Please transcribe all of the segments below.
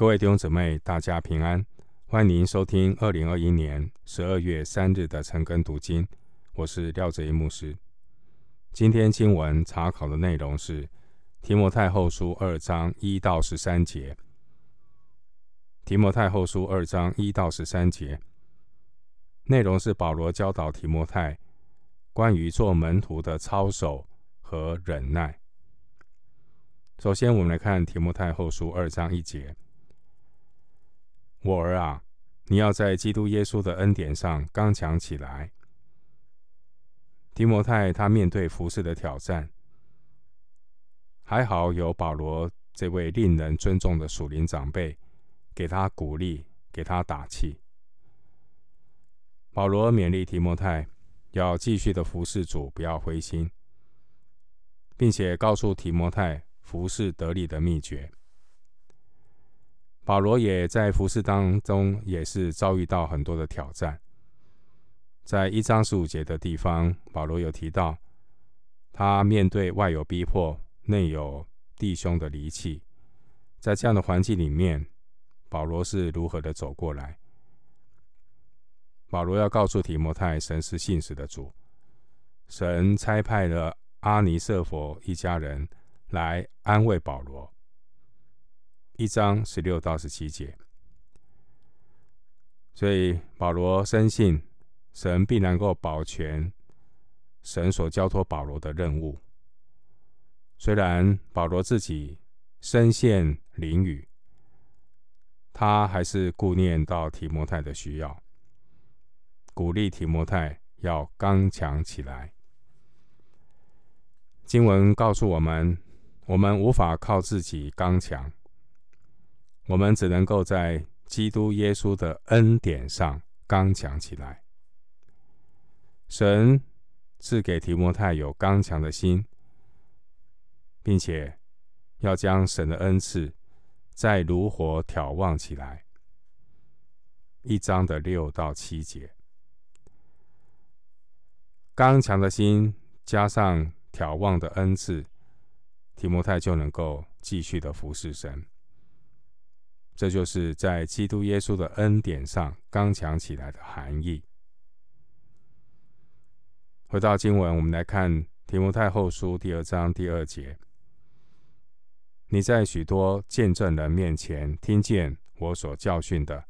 各位弟兄姊妹，大家平安！欢迎收听二零二一年十二月三日的晨更读经。我是廖哲一牧师。今天经文查考的内容是提摩太后书二章一到十三节。提摩太后书二章一到十三节内容是保罗教导提摩太关于做门徒的操守和忍耐。首先，我们来看提摩太后书二章一节。我儿啊，你要在基督耶稣的恩典上刚强起来。提摩太他面对服侍的挑战，还好有保罗这位令人尊重的属灵长辈给他鼓励，给他打气。保罗勉励提摩太要继续的服侍主，不要灰心，并且告诉提摩太服侍得力的秘诀。保罗也在服侍当中，也是遭遇到很多的挑战。在一章十五节的地方，保罗有提到，他面对外有逼迫，内有弟兄的离弃，在这样的环境里面，保罗是如何的走过来？保罗要告诉提摩太，神是信实的主，神差派了阿尼瑟佛一家人来安慰保罗。一章十六到十七节，所以保罗深信神必能够保全神所交托保罗的任务。虽然保罗自己身陷囹圄，他还是顾念到提摩太的需要，鼓励提摩太要刚强起来。经文告诉我们，我们无法靠自己刚强。我们只能够在基督耶稣的恩典上刚强起来。神赐给提摩太有刚强的心，并且要将神的恩赐再如火挑旺起来。一章的六到七节，刚强的心加上挑旺的恩赐，提摩太就能够继续的服侍神。这就是在基督耶稣的恩典上刚强起来的含义。回到经文，我们来看提摩太后书第二章第二节：你在许多见证人面前听见我所教训的，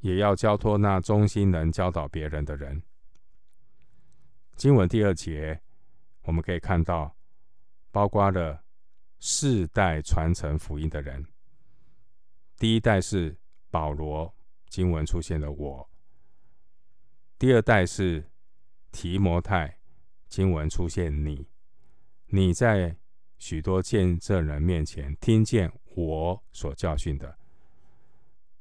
也要交托那忠心能教导别人的人。经文第二节，我们可以看到，包括了世代传承福音的人。第一代是保罗，经文出现了我；第二代是提摩太，经文出现你。你在许多见证人面前听见我所教训的。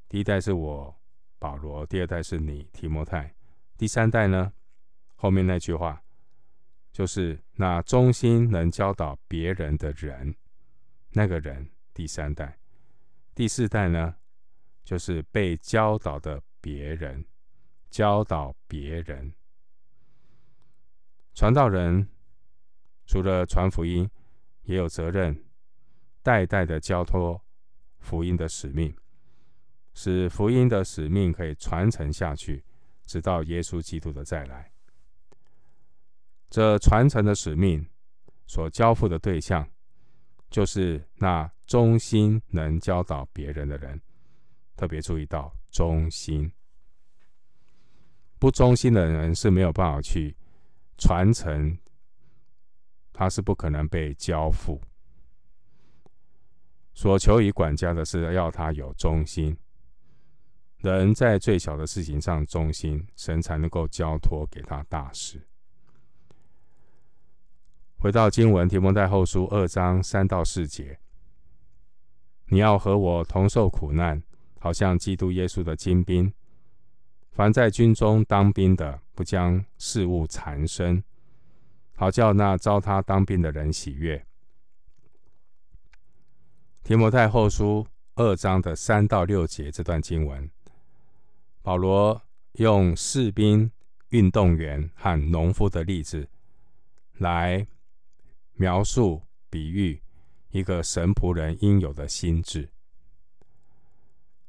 第一代是我保罗，第二代是你提摩太，第三代呢？后面那句话就是那忠心能教导别人的人，那个人，第三代。第四代呢，就是被教导的别人，教导别人。传道人除了传福音，也有责任代代的交托福音的使命，使福音的使命可以传承下去，直到耶稣基督的再来。这传承的使命所交付的对象，就是那忠心能教导别人的人，特别注意到忠心。不忠心的人是没有办法去传承，他是不可能被交付。所求于管家的是要他有忠心，人在最小的事情上忠心，神才能够交托给他大事。回到经文，提摩太后书二章三到四节，你要和我同受苦难，好像基督耶稣的精兵。凡在军中当兵的，不将事务缠身，好叫那招他当兵的人喜悦。提摩太后书二章的三到六节这段经文，保罗用士兵、运动员和农夫的例子来。描述、比喻一个神仆人应有的心智。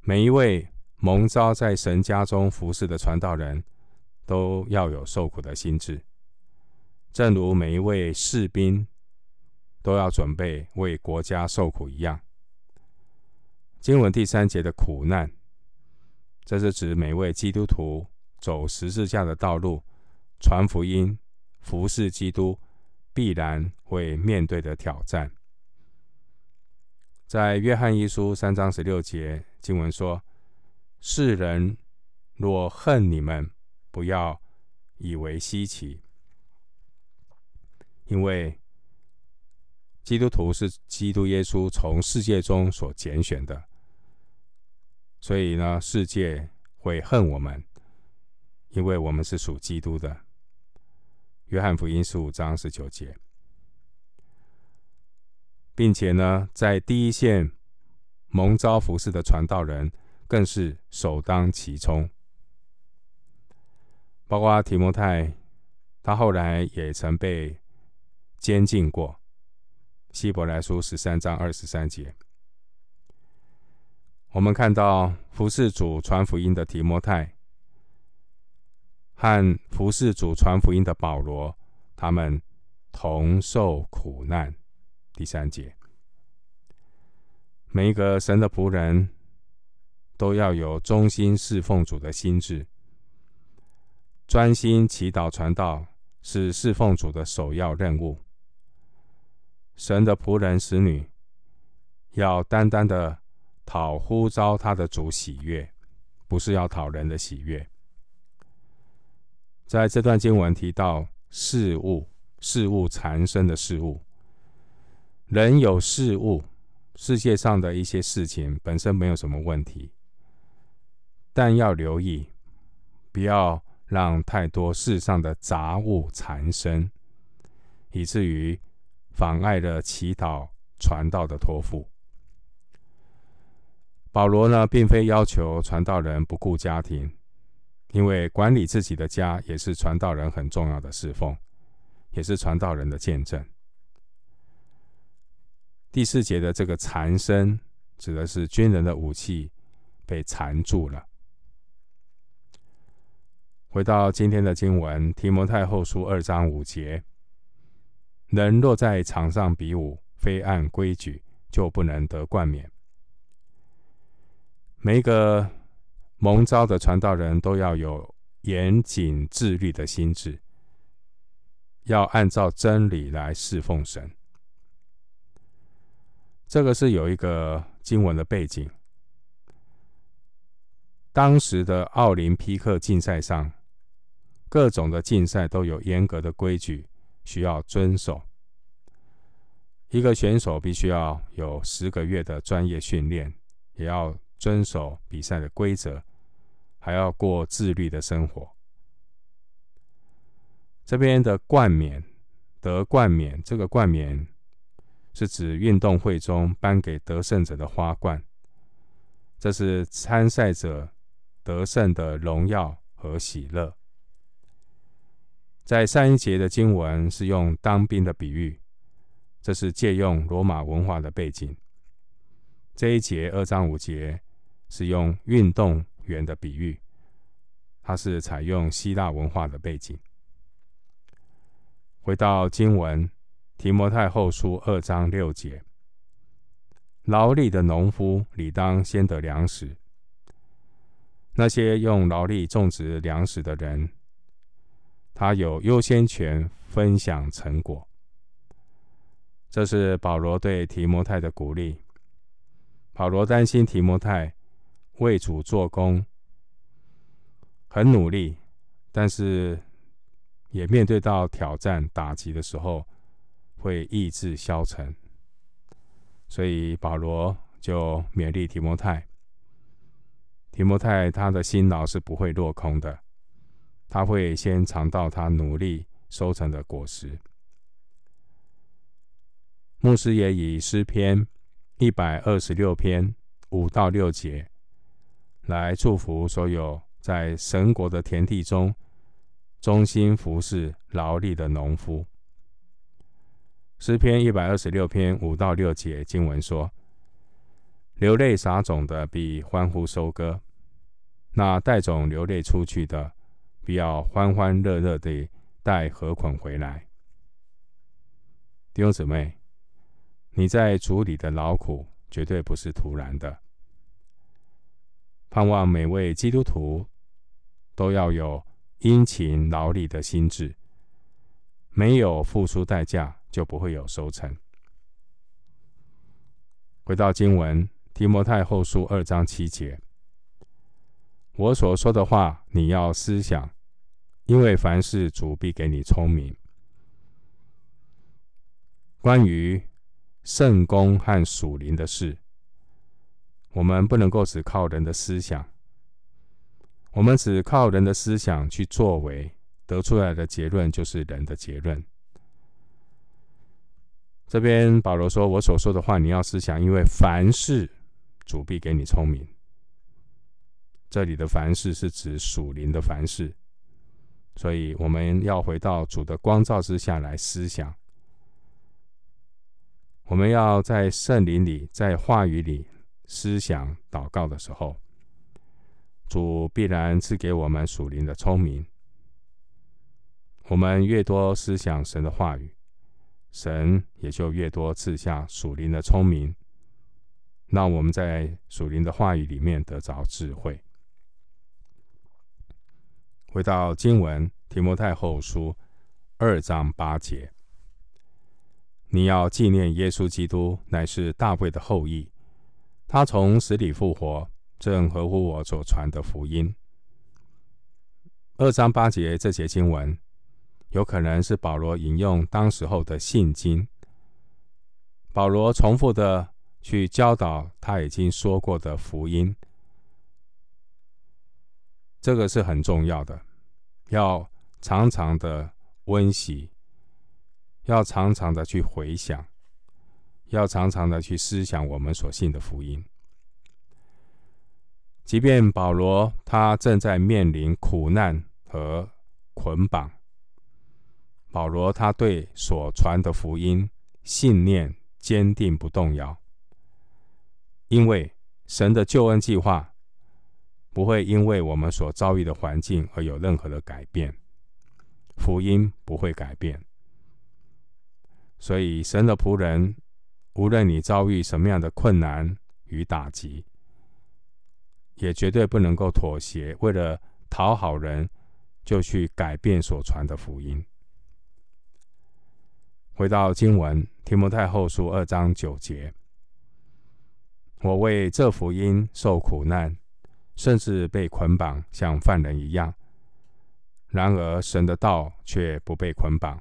每一位蒙召在神家中服侍的传道人，都要有受苦的心智，正如每一位士兵都要准备为国家受苦一样。经文第三节的苦难，这是指每位基督徒走十字架的道路，传福音、服侍基督，必然会面对的挑战。在约翰一书三章十六节，经文说：“世人若恨你们，不要以为稀奇，因为基督徒是基督耶稣从世界中所拣选的，所以呢，世界会恨我们，因为我们是属基督的。”约翰福音十五章十九节。并且呢，在第一线蒙召服侍的传道人，更是首当其冲。包括提摩太，他后来也曾被监禁过。希伯来书十三章二十三节，我们看到服侍主传福音的提摩太和服侍主传福音的保罗，他们同受苦难。第三节，每一个神的仆人都要有忠心侍奉主的心志，专心祈祷传道是侍奉主的首要任务。神的仆人使女要单单的讨呼召他的主喜悦，不是要讨人的喜悦。在这段经文提到事物，事物缠身的事物。人有事物，世界上的一些事情本身没有什么问题，但要留意，不要让太多世上的杂物缠身，以至于妨碍了祈祷传道的托付。保罗呢，并非要求传道人不顾家庭，因为管理自己的家也是传道人很重要的侍奉，也是传道人的见证。第四节的这个缠身，指的是军人的武器被缠住了。回到今天的经文，《提摩太后书》二章五节：人若在场上比武，非按规矩，就不能得冠冕。每一个蒙召的传道人都要有严谨自律的心智，要按照真理来侍奉神。这个是有一个经文的背景。当时的奥林匹克竞赛上，各种的竞赛都有严格的规矩需要遵守。一个选手必须要有十个月的专业训练，也要遵守比赛的规则，还要过自律的生活。这边的冠冕，得冠冕，这个冠冕。是指运动会中颁给得胜者的花冠，这是参赛者得胜的荣耀和喜乐。在上一节的经文是用当兵的比喻，这是借用罗马文化的背景。这一节二章五节是用运动员的比喻，它是采用希腊文化的背景。回到经文。提摩太后书二章六节：劳力的农夫理当先得粮食。那些用劳力种植粮食的人，他有优先权分享成果。这是保罗对提摩太的鼓励。保罗担心提摩太为主做工，很努力，但是也面对到挑战打击的时候。会意志消沉，所以保罗就勉励提摩太。提摩太他的辛劳是不会落空的，他会先尝到他努力收成的果实。牧师也以诗篇一百二十六篇五到六节来祝福所有在神国的田地中忠心服侍劳力的农夫。诗篇一百二十六篇五到六节经文说：“流泪撒种的必欢呼收割，那带种流泪出去的，必要欢欢乐乐地带禾捆回来。弟兄姊妹，你在主里的劳苦绝对不是徒然的。盼望每位基督徒都要有殷勤劳力的心志，没有付出代价，就不会有收成。回到经文，提摩太后书二章七节，我所说的话，你要思想，因为凡事主必给你聪明。关于圣工和属灵的事，我们不能够只靠人的思想，我们只靠人的思想去作为，得出来的结论就是人的结论。这边保罗说：“我所说的话，你要思想，因为凡事主必给你聪明。”这里的“凡事”是指属灵的凡事，所以我们要回到主的光照之下来思想。我们要在圣灵里，在话语里思想祷告的时候，主必然赐给我们属灵的聪明。我们越多思想神的话语。神也就越多赐下属灵的聪明，让我们在属灵的话语里面得着智慧。回到经文，提摩太后书二章八节，你要纪念耶稣基督乃是大卫的后裔，他从死里复活，正合乎我所传的福音。二章八节这节经文。有可能是保罗引用当时候的信经，保罗重复的去教导他已经说过的福音，这个是很重要的，要常常的温习，要常常的去回想，要常常的去思想我们所信的福音。即便保罗他正在面临苦难和捆绑。保罗他对所传的福音信念坚定不动摇，因为神的救恩计划不会因为我们所遭遇的环境而有任何的改变，福音不会改变。所以神的仆人，无论你遭遇什么样的困难与打击，也绝对不能够妥协，为了讨好人就去改变所传的福音。回到经文，提摩太后书二章九节：我为这福音受苦难，甚至被捆绑，像犯人一样。然而神的道却不被捆绑。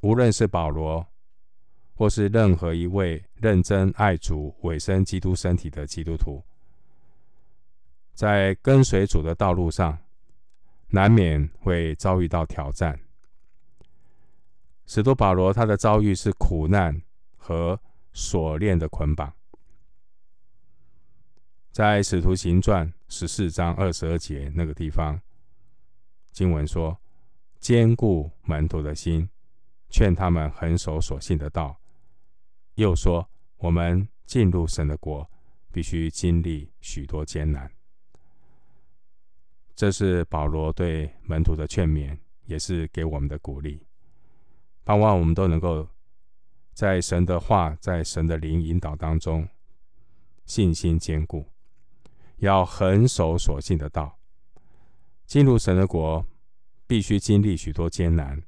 无论是保罗，或是任何一位认真爱主、委身基督身体的基督徒，在跟随主的道路上，难免会遭遇到挑战。使徒保罗他的遭遇是苦难和锁链的捆绑，在使徒行传十四章二十二节那个地方，经文说：“坚固门徒的心，劝他们恒守所信的道。”又说：“我们进入神的国，必须经历许多艰难。”这是保罗对门徒的劝勉，也是给我们的鼓励。盼望我们都能够在神的话、在神的灵引导当中，信心坚固，要恒守所信的道。进入神的国，必须经历许多艰难。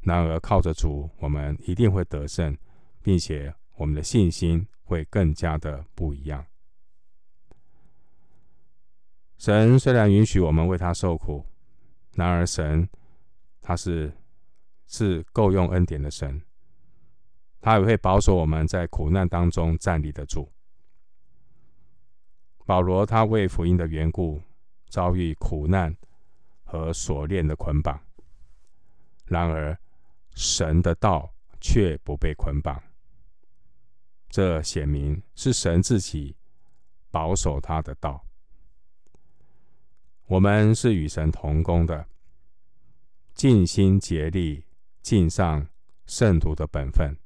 然而靠着主，我们一定会得胜，并且我们的信心会更加的不一样。神虽然允许我们为他受苦，然而神他是。是够用恩典的神，他也会保守我们在苦难当中站立得住。保罗他为福音的缘故遭遇苦难和锁链的捆绑，然而神的道却不被捆绑，这显明是神自己保守他的道。我们是与神同工的，尽心竭力。尽上圣徒的本分，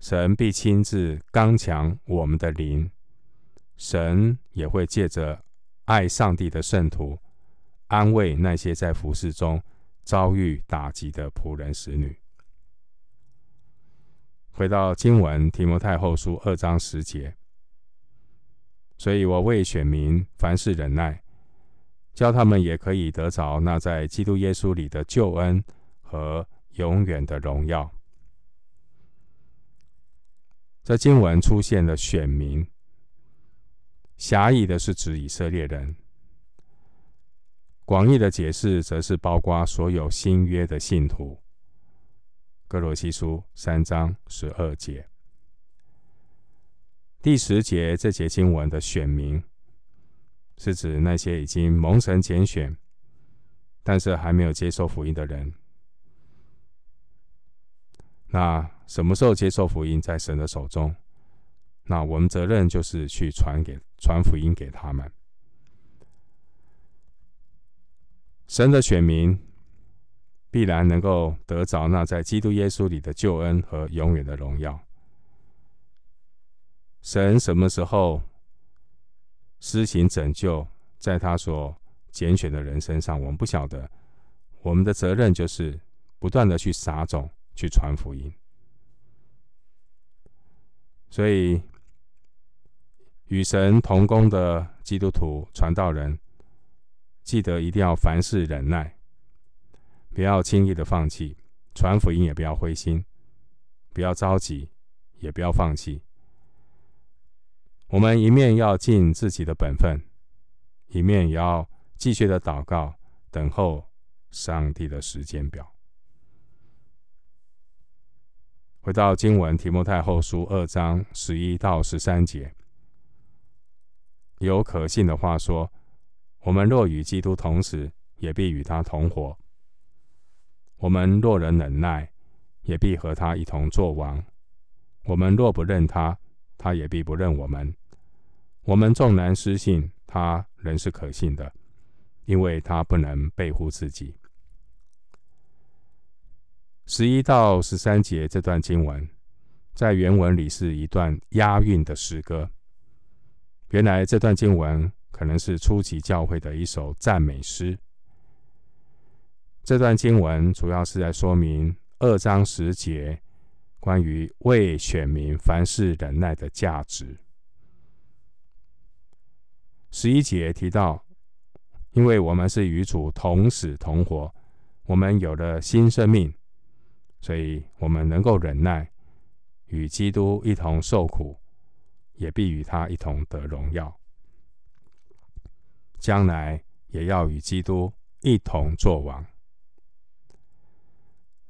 神必亲自刚强我们的灵，神也会借着爱上帝的圣徒，安慰那些在服侍中遭遇打击的仆人使女。回到经文，提摩太后书二章十节，所以我为选民凡事忍耐，叫他们也可以得着那在基督耶稣里的救恩和永远的荣耀。这经文出现了“选民”，狭义的是指以色列人；广义的解释则是包括所有新约的信徒。歌罗西书三章十二节，第十节这节经文的“选民”，是指那些已经蒙神拣选，但是还没有接受福音的人。那什么时候接受福音，在神的手中？那我们责任就是去传给传福音给他们。神的选民必然能够得着那在基督耶稣里的救恩和永远的荣耀。神什么时候施行拯救，在他所拣选的人身上，我们不晓得。我们的责任就是不断的去撒种。去传福音，所以与神同工的基督徒传道人，记得一定要凡事忍耐，不要轻易的放弃传福音，也不要灰心，不要着急，也不要放弃。我们一面要尽自己的本分，一面也要继续的祷告，等候上帝的时间表。回到经文，提摩太后书二章十一到十三节，有可信的话说：我们若与基督同死，也必与他同活；我们若能忍耐，也必和他一同作王；我们若不认他，他也必不认我们。我们纵然失信，他仍是可信的，因为他不能背乎自己。十一到十三节这段经文，在原文里是一段押韵的诗歌。原来这段经文可能是初级教会的一首赞美诗。这段经文主要是在说明二章十节关于为选民凡事忍耐的价值。十一节提到，因为我们是与主同死同活，我们有了新生命。所以，我们能够忍耐，与基督一同受苦，也必与他一同得荣耀。将来也要与基督一同作王。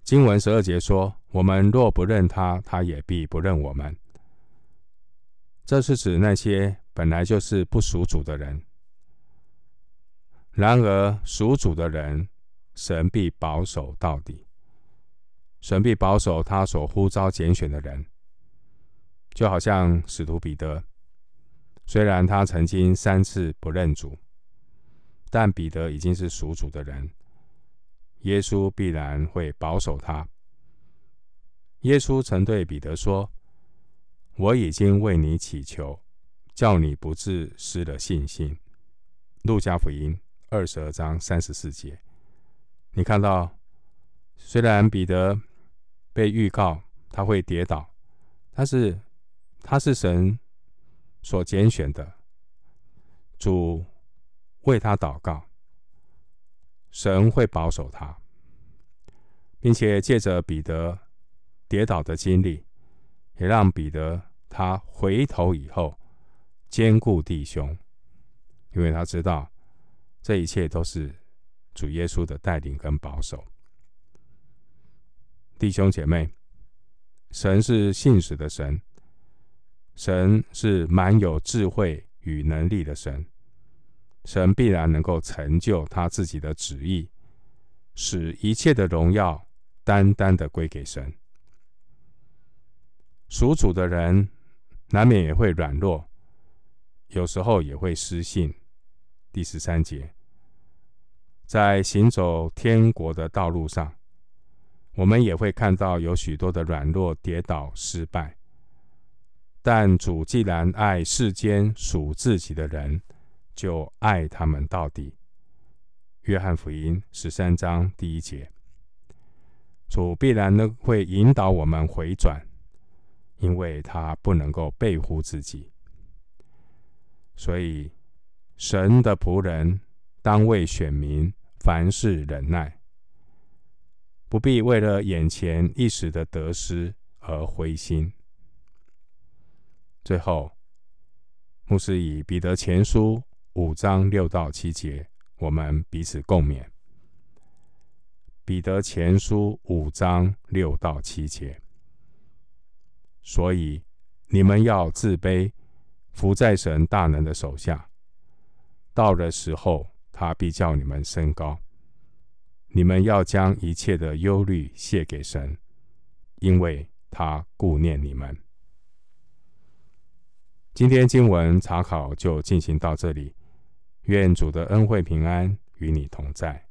经文十二节说：“我们若不认他，他也必不认我们。”这是指那些本来就是不属主的人。然而，属主的人，神必保守到底。神必保守他所呼召拣选的人，就好像使徒彼得，虽然他曾经三次不认主，但彼得已经是属主的人，耶稣必然会保守他。耶稣曾对彼得说：“我已经为你祈求，叫你不自失了信心。”路加福音二十二章三十四节，你看到，虽然彼得。被预告他会跌倒，但是他是神所拣选的，主为他祷告，神会保守他，并且借着彼得跌倒的经历，也让彼得他回头以后坚固弟兄，因为他知道这一切都是主耶稣的带领跟保守。弟兄姐妹，神是信实的神，神是满有智慧与能力的神，神必然能够成就他自己的旨意，使一切的荣耀单单的归给神。属主的人难免也会软弱，有时候也会失信。第十三节，在行走天国的道路上。我们也会看到有许多的软弱、跌倒、失败，但主既然爱世间属自己的人，就爱他们到底。约翰福音十三章第一节，主必然呢会引导我们回转，因为他不能够背乎自己。所以，神的仆人当为选民凡事忍耐，不必为了眼前一时的得失而灰心。最后，牧师以彼得前书五章六到七节。我们彼此共勉。彼得前书五章六到七节，所以你们要自卑，服在神大能的手下。到了时候，他必叫你们升高。你们要将一切的忧虑卸给神，因为他顾念你们。今天经文查考就进行到这里。愿主的恩惠平安与你同在。